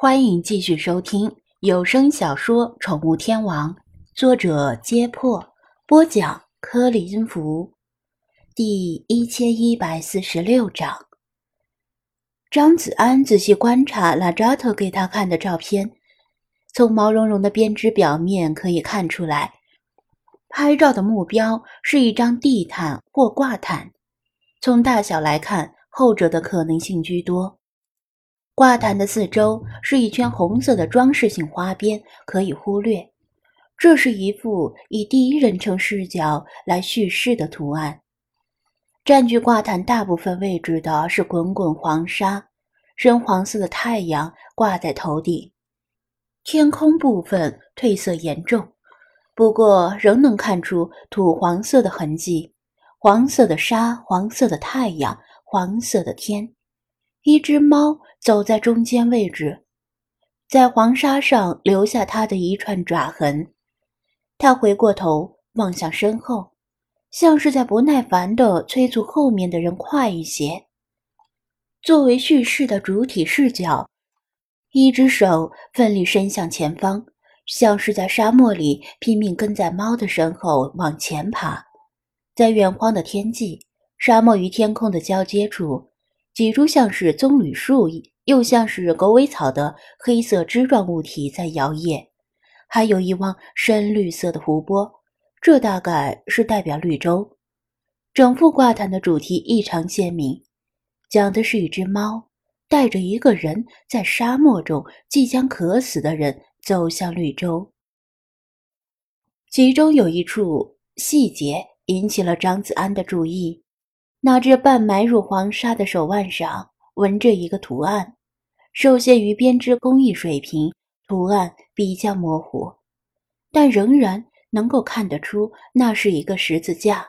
欢迎继续收听有声小说《宠物天王》，作者：揭破，播讲：柯林福，第一千一百四十六章。张子安仔细观察拉扎特给他看的照片，从毛茸茸的编织表面可以看出来，拍照的目标是一张地毯或挂毯。从大小来看，后者的可能性居多。挂毯的四周是一圈红色的装饰性花边，可以忽略。这是一幅以第一人称视角来叙事的图案。占据挂毯大部分位置的是滚滚黄沙，深黄色的太阳挂在头顶。天空部分褪色严重，不过仍能看出土黄色的痕迹。黄色的沙，黄色的太阳，黄色的天。一只猫走在中间位置，在黄沙上留下它的一串爪痕。它回过头望向身后，像是在不耐烦地催促后面的人快一些。作为叙事的主体视角，一只手奋力伸向前方，像是在沙漠里拼命跟在猫的身后往前爬。在远荒的天际，沙漠与天空的交接处。几株像是棕榈树，又像是狗尾草的黑色枝状物体在摇曳，还有一汪深绿色的湖泊，这大概是代表绿洲。整幅挂毯的主题异常鲜明，讲的是一只猫带着一个人在沙漠中即将渴死的人走向绿洲。其中有一处细节引起了张子安的注意。那只半埋入黄沙的手腕上纹着一个图案，受限于编织工艺水平，图案比较模糊，但仍然能够看得出那是一个十字架。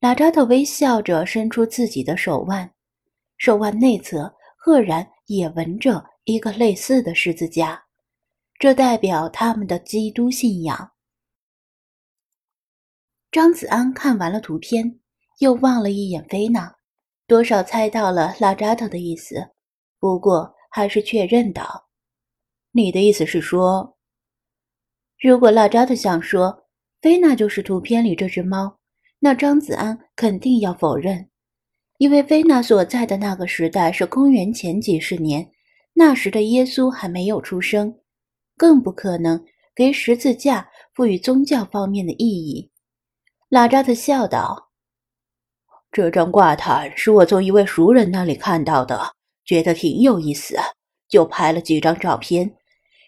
拉扎特微笑着伸出自己的手腕，手腕内侧赫然也纹着一个类似的十字架，这代表他们的基督信仰。张子安看完了图片。又望了一眼菲娜，多少猜到了拉扎特的意思，不过还是确认道：“你的意思是说，如果拉扎特想说菲娜就是图片里这只猫，那张子安肯定要否认，因为菲娜所在的那个时代是公元前几十年，那时的耶稣还没有出生，更不可能给十字架赋予宗教方面的意义。”拉扎特笑道。这张挂毯是我从一位熟人那里看到的，觉得挺有意思，就拍了几张照片。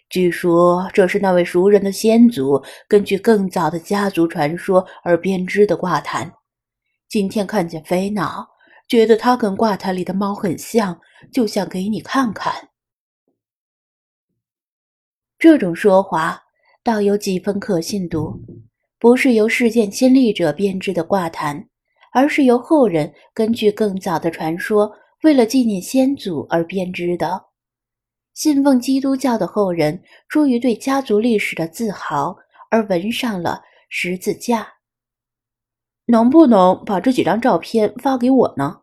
据说这是那位熟人的先祖根据更早的家族传说而编织的挂毯。今天看见菲娜，觉得它跟挂毯里的猫很像，就想给你看看。这种说法倒有几分可信度，不是由事件亲历者编织的挂毯。而是由后人根据更早的传说，为了纪念先祖而编织的。信奉基督教的后人出于对家族历史的自豪而纹上了十字架。能不能把这几张照片发给我呢？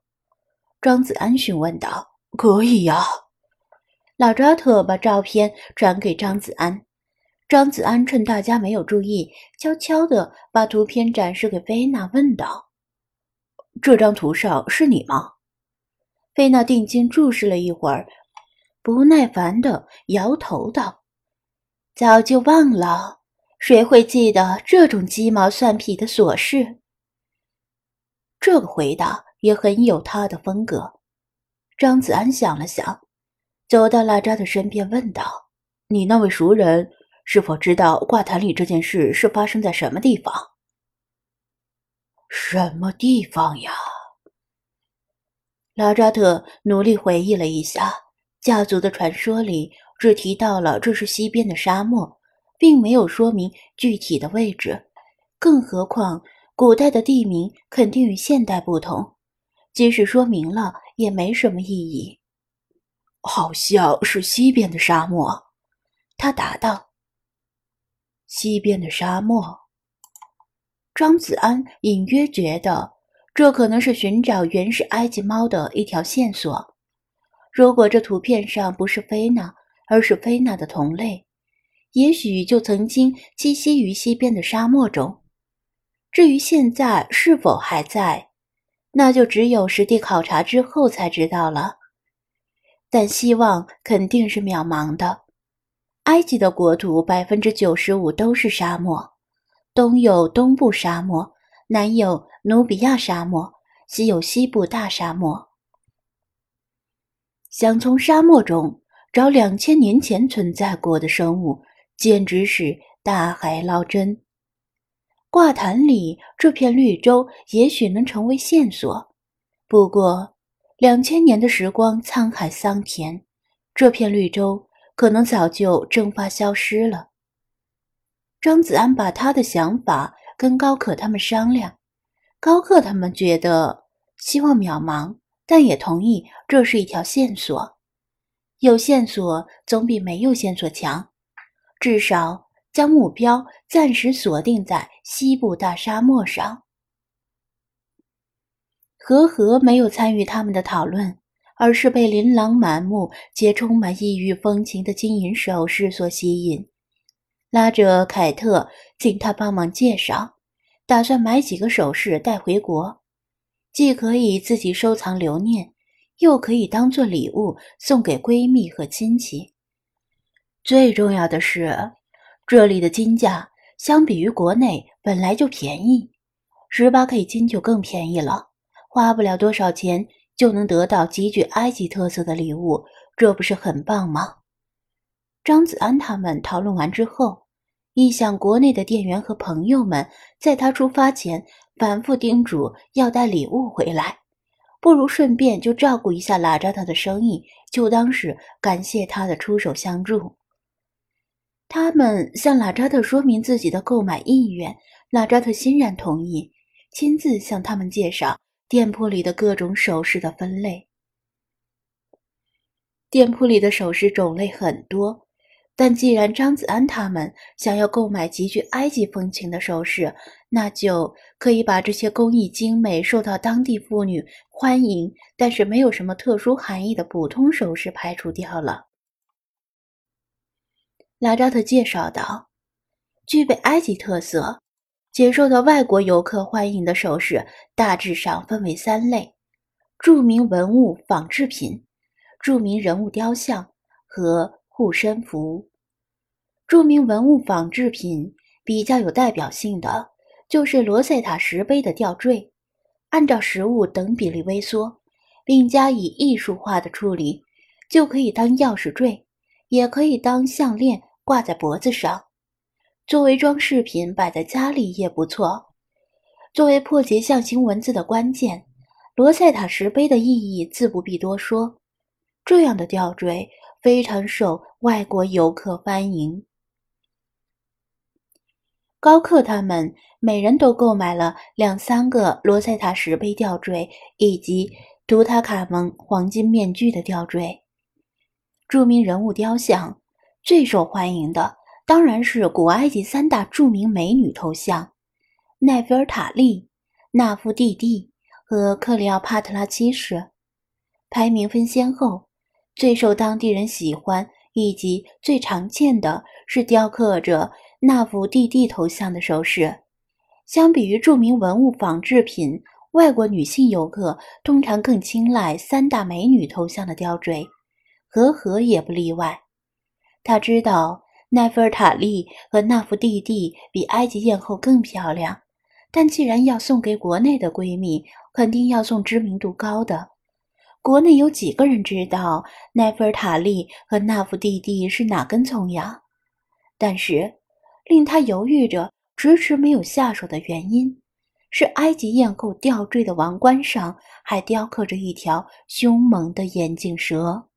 张子安询问道。可以呀。老扎特把照片转给张子安。张子安趁大家没有注意，悄悄地把图片展示给菲娜，问道。这张图上是你吗？菲娜定睛注视了一会儿，不耐烦地摇头道：“早就忘了，谁会记得这种鸡毛蒜皮的琐事？”这个回答也很有他的风格。张子安想了想，走到拉扎的身边，问道：“你那位熟人是否知道挂毯里这件事是发生在什么地方？”什么地方呀？拉扎特努力回忆了一下，家族的传说里只提到了这是西边的沙漠，并没有说明具体的位置。更何况，古代的地名肯定与现代不同，即使说明了也没什么意义。好像是西边的沙漠，他答道：“西边的沙漠。”庄子安隐约觉得，这可能是寻找原始埃及猫的一条线索。如果这图片上不是菲娜，而是菲娜的同类，也许就曾经栖息于西边的沙漠中。至于现在是否还在，那就只有实地考察之后才知道了。但希望肯定是渺茫的。埃及的国土百分之九十五都是沙漠，东有东部沙漠，南有努比亚沙漠，西有西部大沙漠。想从沙漠中找两千年前存在过的生物，简直是大海捞针。挂毯里这片绿洲也许能成为线索，不过两千年的时光沧海桑田，这片绿洲可能早就蒸发消失了。张子安把他的想法跟高克他们商量，高克他们觉得希望渺茫。但也同意这是一条线索，有线索总比没有线索强。至少将目标暂时锁定在西部大沙漠上。和和没有参与他们的讨论，而是被琳琅满目且充满异域风情的金银首饰所吸引，拉着凯特请他帮忙介绍，打算买几个首饰带回国。既可以自己收藏留念，又可以当做礼物送给闺蜜和亲戚。最重要的是，这里的金价相比于国内本来就便宜，十八 K 金就更便宜了，花不了多少钱就能得到极具埃及特色的礼物，这不是很棒吗？张子安他们讨论完之后，一想国内的店员和朋友们在他出发前。反复叮嘱要带礼物回来，不如顺便就照顾一下拉扎特的生意，就当是感谢他的出手相助。他们向拉扎特说明自己的购买意愿，拉扎特欣然同意，亲自向他们介绍店铺里的各种首饰的分类。店铺里的首饰种类很多。但既然张子安他们想要购买极具埃及风情的首饰，那就可以把这些工艺精美、受到当地妇女欢迎，但是没有什么特殊含义的普通首饰排除掉了。拉扎特介绍道：“具备埃及特色且受到外国游客欢迎的首饰，大致上分为三类：著名文物仿制品、著名人物雕像和。”护身符，著名文物仿制品比较有代表性的就是罗塞塔石碑的吊坠，按照实物等比例微缩，并加以艺术化的处理，就可以当钥匙坠，也可以当项链挂在脖子上，作为装饰品摆在家里也不错。作为破解象形文字的关键，罗塞塔石碑的意义自不必多说。这样的吊坠。非常受外国游客欢迎。高克他们每人都购买了两三个罗塞塔石碑吊坠，以及图塔卡蒙黄金面具的吊坠。著名人物雕像最受欢迎的当然是古埃及三大著名美女头像：奈菲尔塔利、纳夫蒂蒂和克里奥帕特拉七世，排名分先后。最受当地人喜欢以及最常见的是雕刻着纳福蒂蒂头像的首饰。相比于著名文物仿制品，外国女性游客通常更青睐三大美女头像的吊坠，和和也不例外。他知道奈菲尔塔利和纳福蒂蒂比埃及艳后更漂亮，但既然要送给国内的闺蜜，肯定要送知名度高的。国内有几个人知道奈菲尔塔利和纳夫蒂蒂是哪根葱呀？但是令他犹豫着、迟迟没有下手的原因，是埃及艳后吊坠的王冠上还雕刻着一条凶猛的眼镜蛇。